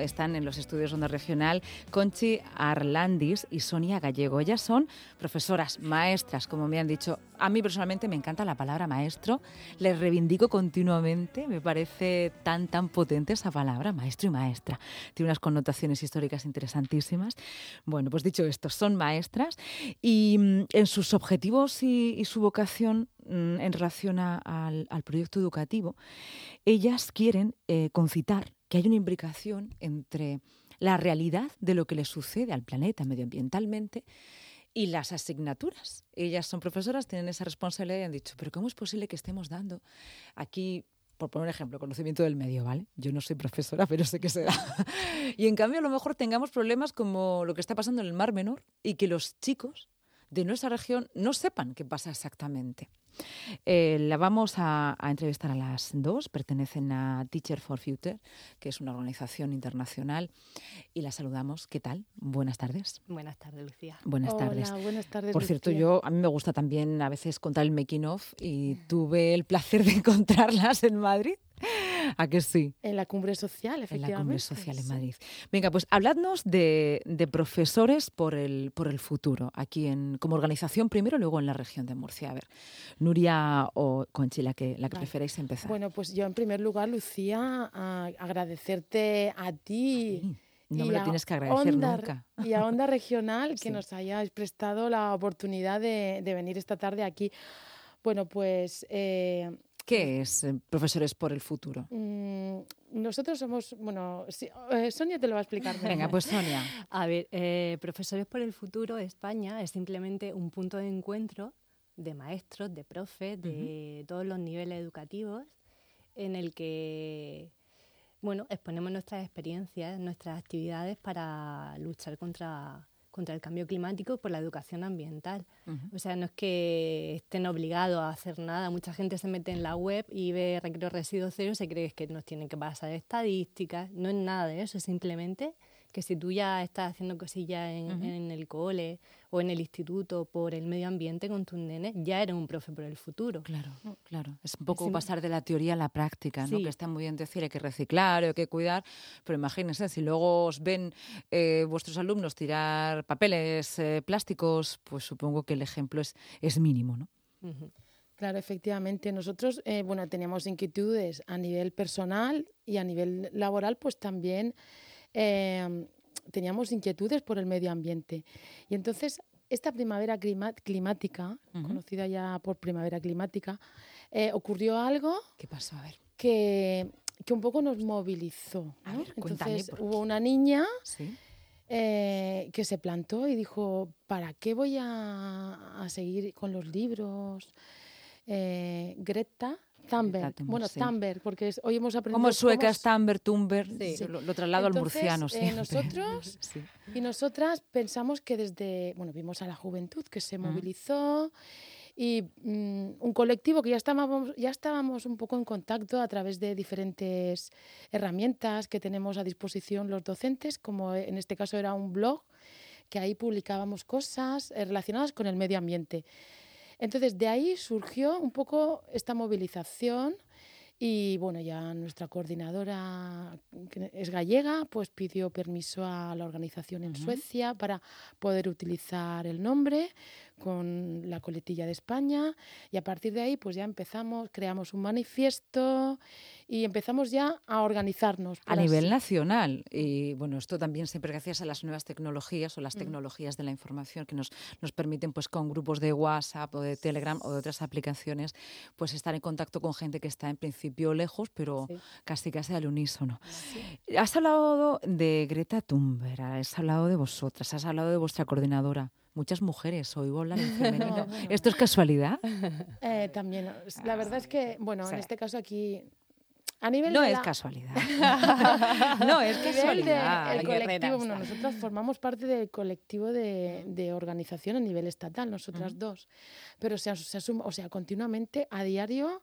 Están en los estudios Onda Regional Conchi Arlandis y Sonia Gallego. Ellas son profesoras, maestras, como me han dicho. A mí personalmente me encanta la palabra maestro. Les reivindico continuamente. Me parece tan, tan potente esa palabra, maestro y maestra. Tiene unas connotaciones históricas interesantísimas. Bueno, pues dicho esto, son maestras y mm, en sus objetivos y, su vocación mm, en relación al, proyecto educativo, ellas quieren eh, concitar que hay una imbricación entre la realidad de lo que le sucede al planeta medioambientalmente y las asignaturas. Ellas son profesoras, tienen esa responsabilidad y han dicho, pero ¿cómo es posible que estemos dando aquí, por poner un ejemplo, conocimiento del medio, ¿vale? Yo no soy profesora, pero sé que se da. y en cambio a lo mejor tengamos problemas como lo que está pasando en el Mar Menor y que los chicos de nuestra región no sepan qué pasa exactamente. Eh, la vamos a, entrevistar a las dos. Pertenecen a Teacher for Future, que es una organización internacional, y la saludamos. ¿Qué tal? Buenas tardes. Buenas tardes, Lucía. Buenas tardes. buenas tardes. Por cierto, yo a mí me gusta también a veces contar el making of y tuve el placer de encontrarlas en Madrid. ¿A que sí? En la cumbre social, efectivamente. En la cumbre social en Madrid. Venga, pues habladnos de, profesores por el, por el futuro, aquí en, como organización primero luego en la región de Murcia. A ver, Nuria o Conchi, la que, la que preferéis empezar. Bueno, pues yo en primer lugar, Lucía, agradecerte a ti. No me lo tienes que agradecer nunca. Y a Onda Regional que nos hayáis prestado la oportunidad de, venir esta tarde aquí. Bueno, pues eh, ¿Qué es eh, Profesores por el Futuro? Mm, nosotros somos, bueno, eh, Sonia te lo va a explicar. Venga, pues Sonia. A ver, eh, Profesores por el Futuro España es simplemente un punto de encuentro de maestros, de profes, de todos los niveles educativos, en el que bueno, exponemos nuestras experiencias, nuestras actividades para luchar contra contra el cambio climático por la educación ambiental. O sea, no es que estén obligados a hacer nada. Mucha gente se mete en la web y ve recreo residuo cero y se cree que nos tienen que pasar estadísticas. No es nada de eso, es simplemente que si tú ya estás haciendo cosillas en, el cole o en el instituto por el medio ambiente con tus nenes, ya eres un profe por el futuro. Claro, claro. Es un poco pasar de la teoría a la práctica, ¿no? Que está muy bien decir, hay que reciclar, hay que cuidar, pero imagínense, si luego os ven eh, vuestros alumnos tirar papeles eh, plásticos, pues supongo que el ejemplo es, es mínimo, ¿no? Claro, efectivamente. Nosotros, eh, bueno, teníamos inquietudes a nivel personal y a nivel laboral, pues también Em, teníamos inquietudes por el medio ambiente. Y entonces, esta primavera climática, conocida ya por primavera climática, eh, ocurrió algo. ¿Qué pasó? A ver. Que, que un poco nos movilizó. entonces, hubo una niña. Eh, que se plantó y dijo, ¿para qué voy a, a seguir con los libros? Eh, Greta Thunberg. Bueno, Thunberg, porque hoy hemos aprendido. Como suecas, Thunberg, Thunberg, lo, traslado al murciano. Eh, nosotros y nosotras pensamos que desde. Bueno, vimos a la juventud que se movilizó y mm, un colectivo que ya estábamos, ya estábamos un poco en contacto a través de diferentes herramientas que tenemos a disposición los docentes, como en este caso era un blog, que ahí publicábamos cosas eh, relacionadas con el medio ambiente. Entonces, de ahí surgió un poco esta movilización y bueno, ya nuestra coordinadora, que es gallega, pues pidió permiso a la organización en Suecia para poder utilizar el nombre con la coletilla de España y a partir de ahí pues ya empezamos, creamos un manifiesto y empezamos ya a organizarnos. A nivel nacional y bueno, esto también siempre gracias a las nuevas tecnologías o las mm. tecnologías de la información que nos, nos permiten pues con grupos de WhatsApp o de Telegram o de otras aplicaciones pues estar en contacto con gente que está en principio lejos pero casi casi al unísono. Has hablado de Greta Thunberg, has hablado de vosotras, has hablado de vuestra coordinadora muchas mujeres oigo hablar en femenino. ¿Esto es casualidad? Eh, también. La verdad es que, bueno, en este caso aquí a nivel no de es casualidad. no es casualidad. el colectivo, bueno, nosotras formamos parte del colectivo de, de organización a nivel estatal, nosotras dos. Pero se, se o sea, continuamente, a diario,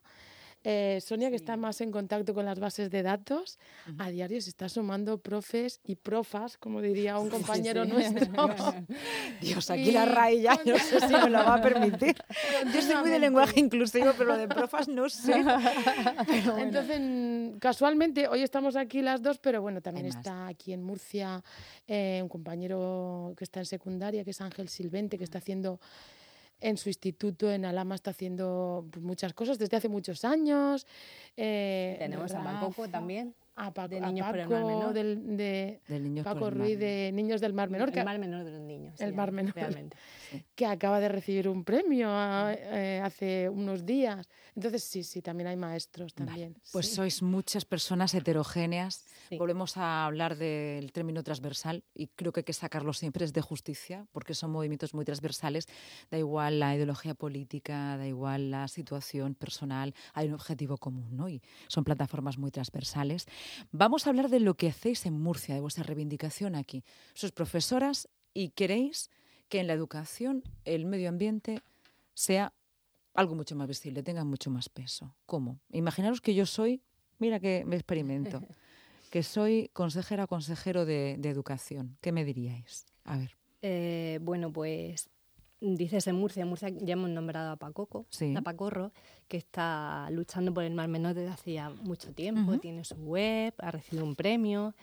Eh, Sonia, que está más en contacto con las bases de datos, a diario se está sumando profes y profas, como diría un compañero nuestro. Dios, aquí la RAE ya no sé si me lo va a permitir. Yo soy muy de lenguaje inclusivo, pero lo de profas no sé. Entonces, casualmente, hoy estamos aquí las dos, pero bueno, también está aquí en Murcia eh, un compañero que está en secundaria, que es Ángel Silvente, que está haciendo en su instituto en Alama está haciendo pues, muchas cosas desde hace muchos años. Eh, Tenemos a Paco también. A Paco, de niños por el Mar Menor. de Paco Ruiz de Niños del Mar Menor. El Mar Menor de los niños. El Mar Menor. Realmente. Que acaba de recibir un premio eh, hace unos días. Entonces, sí, sí, también hay maestros también. Pues sois muchas personas heterogéneas. Volvemos a hablar del término transversal y creo que hay que sacarlo siempre es de justicia, porque son movimientos muy transversales. Da igual la ideología política, da igual la situación personal, hay un objetivo común, ¿no? Y son plataformas muy transversales. Vamos a hablar de lo que hacéis en Murcia, de vuestra reivindicación aquí. Sois profesoras y queréis que en la educación el medio ambiente sea algo mucho más visible, tenga mucho más peso. ¿Cómo? Imaginaros que yo soy, mira que me experimento, que soy consejera o consejero de, educación. ¿Qué me diríais? A ver. Eh, bueno, pues dices en Murcia, en Murcia ya hemos nombrado a Pacoco, a Pacorro, que está luchando por el Mar Menor desde hacía mucho tiempo, tiene su web, ha recibido un premio,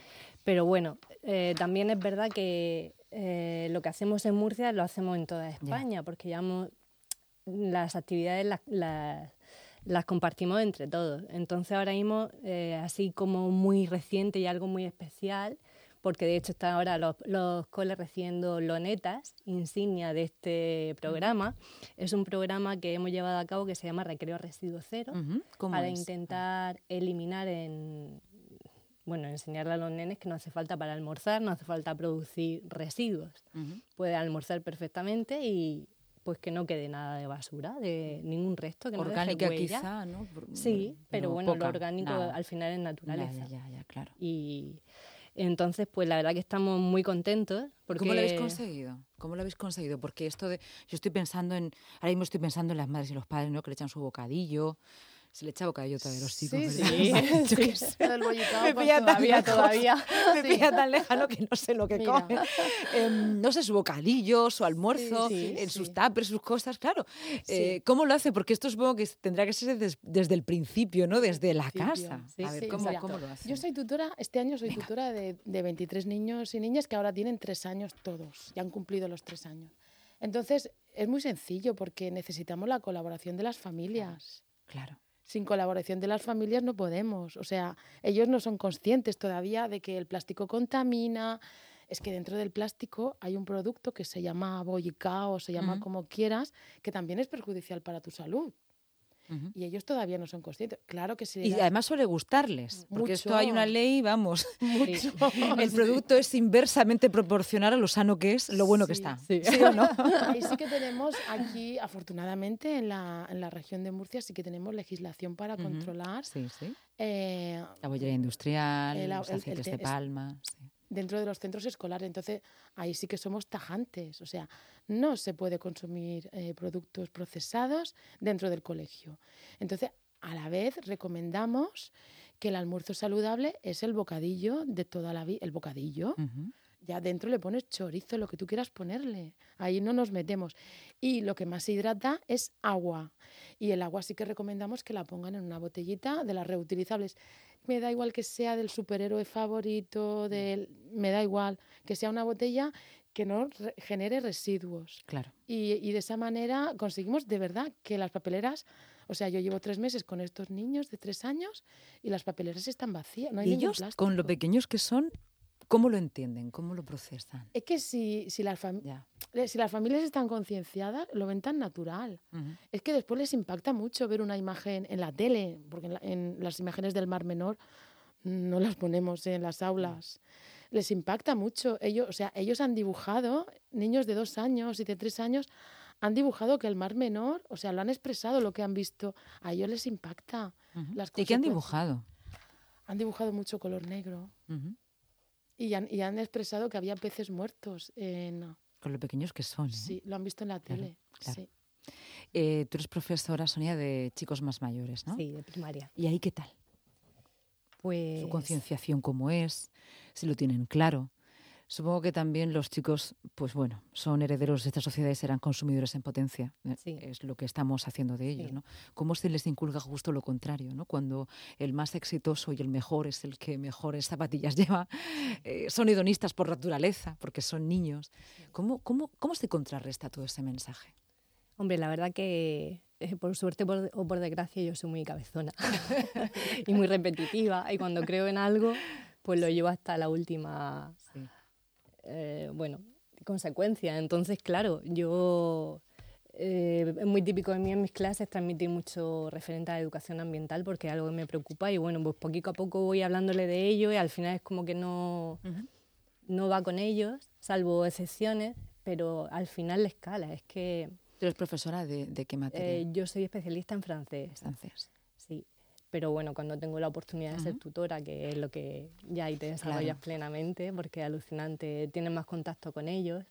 pero bueno, eh, también es verdad que eh, lo que hacemos en Murcia lo hacemos en toda España, porque llevamos las actividades las, compartimos entre todos. Entonces ahora mismo, eh, así como muy reciente y algo muy especial, porque de hecho están ahora los, los coles recibiendo lonetas, insignia de este programa. Es un programa que hemos llevado a cabo que se llama Recreo Residuo Cero, para intentar eliminar en... Bueno, enseñarle a los nenes que no hace falta para almorzar, no hace falta producir residuos. Puede almorzar perfectamente y, pues que no quede nada de basura, de ningún resto, que no Orgánica quizá, ¿no? sí, pero, bueno, lo orgánico al final es naturaleza. Ya, ya, ya, claro. Y entonces, pues la verdad que estamos muy contentos. Porque... ¿Cómo lo habéis conseguido? ¿Cómo lo habéis conseguido? Porque esto de... Yo estoy pensando en... Ahora mismo estoy pensando en las madres y los padres, ¿no? Que le echan su bocadillo, se le echa bocadillo de los chicos. Sí, sí. me pilla tan lejano, todavía. me pilla tan lejano que no sé lo que come. Em, no sé, su bocadillo, su almuerzo, en sus tapers, sus cosas, claro. Eh, ¿Cómo lo hace? Porque esto supongo que tendrá que ser desde, el principio, ¿no? Desde la casa. A ver, ¿cómo, ¿cómo, lo hace? Yo soy tutora, este año soy tutora de, de 23 niños y niñas que ahora tienen tres años todos, ya han cumplido los tres años. Entonces, es muy sencillo porque necesitamos la colaboración de las familias. Claro sin colaboración de las familias no podemos. O sea, ellos no son conscientes todavía de que el plástico contamina. Es que dentro del plástico hay un producto que se llama boica o se llama como quieras, que también es perjudicial para tu salud. Y ellos todavía no son conscientes. Claro que sí. Y además suele gustarles, porque esto hay una ley, vamos. El producto es inversamente proporcional a lo sano que es, lo bueno que está. Sí. o no? Ahí sí que tenemos aquí, afortunadamente, en la, en la región de Murcia, sí que tenemos legislación para controlar. Sí, sí. Eh, la bollería industrial, los aceites de palma dentro de los centros escolares. Entonces, ahí sí que somos tajantes. O sea, no se puede consumir eh, productos procesados dentro del colegio. Entonces, a la vez recomendamos que el almuerzo saludable es el bocadillo de toda la vida. El bocadillo. Ya dentro le pones chorizo, lo que tú quieras ponerle. Ahí no nos metemos. Y lo que más se hidrata es agua. Y el agua sí que recomendamos que la pongan en una botellita de las reutilizables me da igual que sea del superhéroe favorito, del, me da igual, que sea una botella que no genere residuos. Claro. Y, de esa manera conseguimos de verdad que las papeleras, o sea, yo llevo tres meses con estos niños de tres años y las papeleras están vacías, no hay ¿Y ellos, con lo pequeños que son, ¿Cómo lo entienden? ¿Cómo lo procesan? Es que si, si, las, si las familias están concienciadas, lo ven tan natural. Es que después les impacta mucho ver una imagen en la tele, porque en, las imágenes del Mar Menor no las ponemos en las aulas. Les impacta mucho. Ellos, o sea, ellos han dibujado, niños de dos años y de tres años, han dibujado que el Mar Menor, o sea, lo han expresado lo que han visto. A ellos les impacta. ¿Y qué han dibujado? Han dibujado mucho color negro. Y han, y han expresado que había peces muertos en... Con lo pequeños que son. ¿eh? Sí, lo han visto en la tele. Sí. Eh, tú eres profesora, Sonia, de chicos más mayores, ¿no? Sí, de primaria. ¿Y ahí qué tal? Pues... Su concienciación cómo es, si lo tienen claro. Supongo que también los chicos, pues bueno, son herederos de esta sociedad y serán consumidores en potencia. Eh, es lo que estamos haciendo de ellos, ¿no? ¿Cómo se les inculca justo lo contrario, ¿no? Cuando el más exitoso y el mejor es el que mejores zapatillas lleva, eh, son hedonistas por naturaleza, porque son niños. ¿Cómo, cómo, cómo se contrarresta todo ese mensaje? Hombre, la verdad que eh, por suerte o por desgracia yo soy muy cabezona y muy repetitiva y cuando creo en algo pues lo llevo hasta la última eh, bueno, consecuencias. Entonces, claro, yo eh, es muy típico de mí en mis clases transmitir mucho referente a la educación ambiental porque es algo que me preocupa y bueno, pues poquito a poco voy hablándole de ello y al final es como que no, no va con ellos, salvo excepciones, pero al final la escala, es que... ¿Tú eres profesora de, de qué materia? Eh, yo soy especialista en francés. Francés. Pero bueno, cuando tengo la oportunidad de ser tutora, que es lo que ya ahí te desarrollas plenamente, porque es alucinante, tienes más contacto con ellos,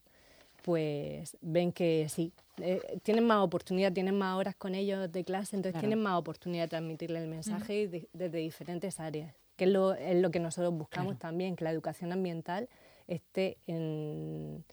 pues ven que sí, eh, tienen más oportunidad, tienen más horas con ellos de clase, entonces tienen más oportunidad de transmitirle el mensaje desde diferentes áreas, que es lo, es lo que nosotros buscamos también, que la educación ambiental esté en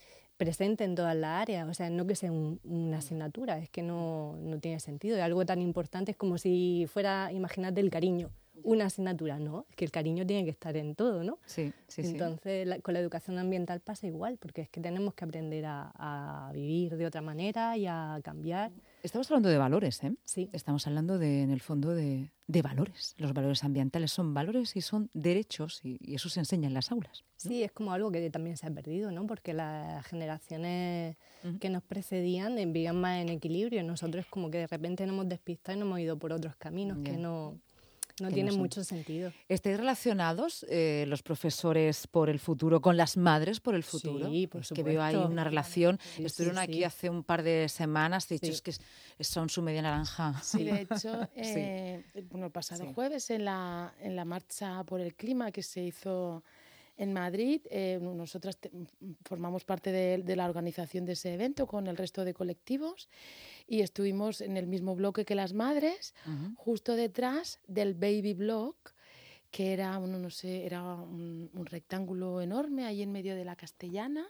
presente en todas las áreas, o sea, no que sea una asignatura, es que no, no, tiene sentido. Es algo tan importante, es como si fuera, imagínate el cariño, una asignatura, no, es que el cariño tiene que estar en todo, ¿no? Sí, sí, Entonces, con la educación ambiental pasa igual, porque es que tenemos que aprender a, a vivir de otra manera y a cambiar. Estamos hablando de valores, ¿eh? Sí. Estamos hablando, de, en el fondo, de, de valores. Los valores ambientales son valores y son derechos y, eso se enseña en las aulas. Sí, es como algo que también se ha perdido, ¿no? Porque las generaciones que nos precedían vivían más en equilibrio. Nosotros como que de repente nos hemos despistado y nos hemos ido por otros caminos que no no tiene mucho sentido. ¿Estáis relacionados eh, los profesores por el futuro con las madres por el futuro? Sí, por supuesto. Que veo ahí una relación. Estuvieron aquí hace un par de semanas, dicho que son su media naranja. Sí, de hecho, eh, bueno, el pasado jueves en la, en la marcha por el clima que se hizo en Madrid. Eh, nosotras formamos parte de, la organización de ese evento con el resto de colectivos y estuvimos en el mismo bloque que las madres, justo detrás del baby block que era, no sé, era un, rectángulo enorme ahí en medio de la castellana.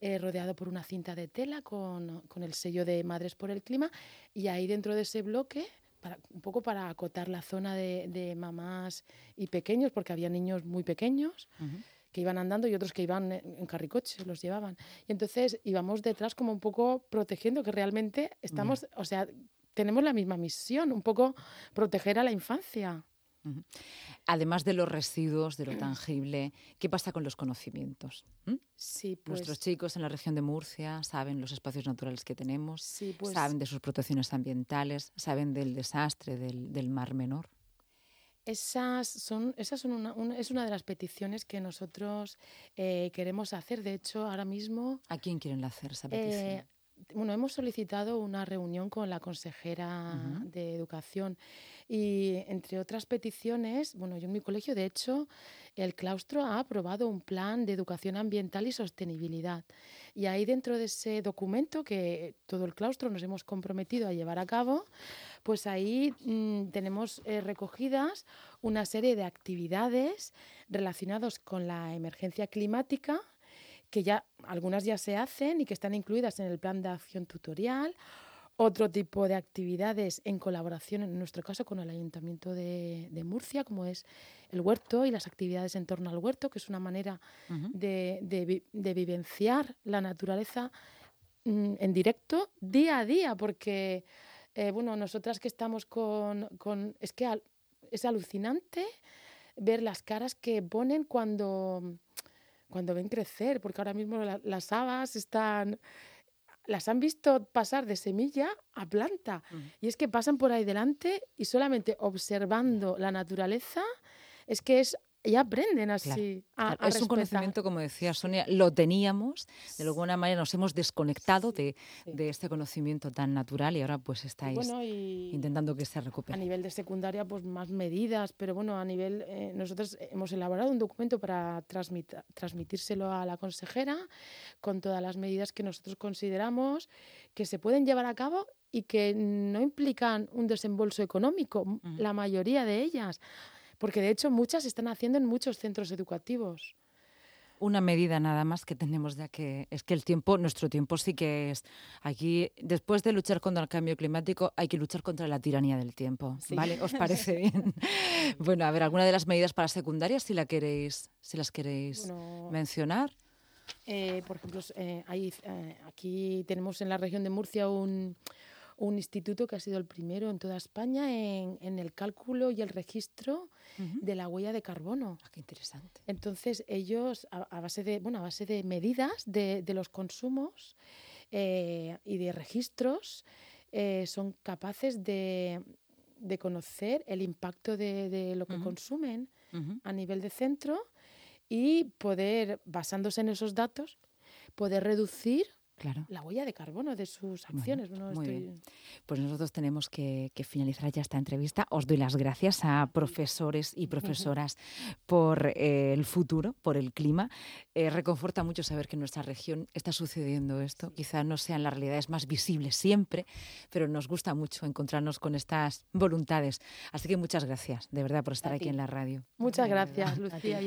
Eh, rodeado por una cinta de tela con, con, el sello de Madres por el Clima y ahí dentro de ese bloque un poco para acotar la zona de, mamás y pequeños, porque había niños muy pequeños que iban andando y otros que iban en, carricoche, los llevaban. Y entonces íbamos detrás como un poco protegiendo, que realmente estamos, o sea, tenemos la misma misión, un poco proteger a la infancia. Además de los residuos, de lo tangible, ¿qué pasa con los conocimientos? ¿Mm? Sí, pues, Nuestros chicos en la región de Murcia saben los espacios naturales que tenemos, pues saben de sus protecciones ambientales, saben del desastre del, Mar Menor. Esas son, esas son una, es una de las peticiones que nosotros eh, queremos hacer. De hecho, ahora mismo... ¿A quién quieren hacer esa petición? Eh, bueno, hemos solicitado una reunión con la consejera de Educación y entre otras peticiones, bueno, yo en mi colegio, de hecho, el claustro ha aprobado un plan de educación ambiental y sostenibilidad. Y ahí dentro de ese documento que todo el claustro nos hemos comprometido a llevar a cabo, pues ahí mm, tenemos eh, recogidas una serie de actividades relacionadas con la emergencia climática que ya algunas ya se hacen y que están incluidas en el plan de acción tutorial, otro tipo de actividades en colaboración, en nuestro caso, con el Ayuntamiento de, Murcia, como es el huerto y las actividades en torno al huerto, que es una manera de, vivenciar la naturaleza mm, en directo día a día, porque, eh, bueno, nosotras que estamos con... con es que es alucinante ver las caras que ponen cuando cuando ven crecer, porque ahora mismo las habas están las han visto pasar de semilla a planta. Y es que pasan por ahí delante y solamente observando la naturaleza es que es y aprenden así. es un conocimiento, como decía Sonia, lo teníamos, de alguna manera nos hemos desconectado de, este conocimiento tan natural y ahora pues estáis intentando que se recupere. A nivel de secundaria, pues más medidas, pero bueno, a nivel, eh, nosotros hemos elaborado un documento para transmitírselo a la consejera con todas las medidas que nosotros consideramos que se pueden llevar a cabo y que no implican un desembolso económico, la mayoría de ellas porque de hecho muchas se están haciendo en muchos centros educativos. Una medida nada más que tenemos ya que es que el tiempo, nuestro tiempo sí que es aquí después de luchar contra el cambio climático hay que luchar contra la tiranía del tiempo, ¿vale? ¿Os parece bien? bueno, a ver, alguna de las medidas para secundarias si la queréis, si las queréis mencionar. Eh, por ejemplo, eh, eh, aquí tenemos en la región de Murcia un, un instituto que ha sido el primero en toda España en, el cálculo y el registro de la huella de carbono. Ah, qué interesante. Entonces ellos, a, base de, bueno, a base de medidas de, los consumos eh, y de registros, eh, son capaces de, conocer el impacto de, lo que consumen a nivel de centro y poder, basándose en esos datos, poder reducir la huella de carbono de sus acciones. Pues nosotros tenemos que, finalizar ya esta entrevista. Os doy las gracias a profesores y profesoras por eh, el futuro, por el clima. Eh, reconforta mucho saber que en nuestra región está sucediendo esto. Quizá no sean las realidades más visibles siempre, pero nos gusta mucho encontrarnos con estas voluntades. Así que muchas gracias, de verdad, por estar aquí en la radio. Muchas gracias, Lucía.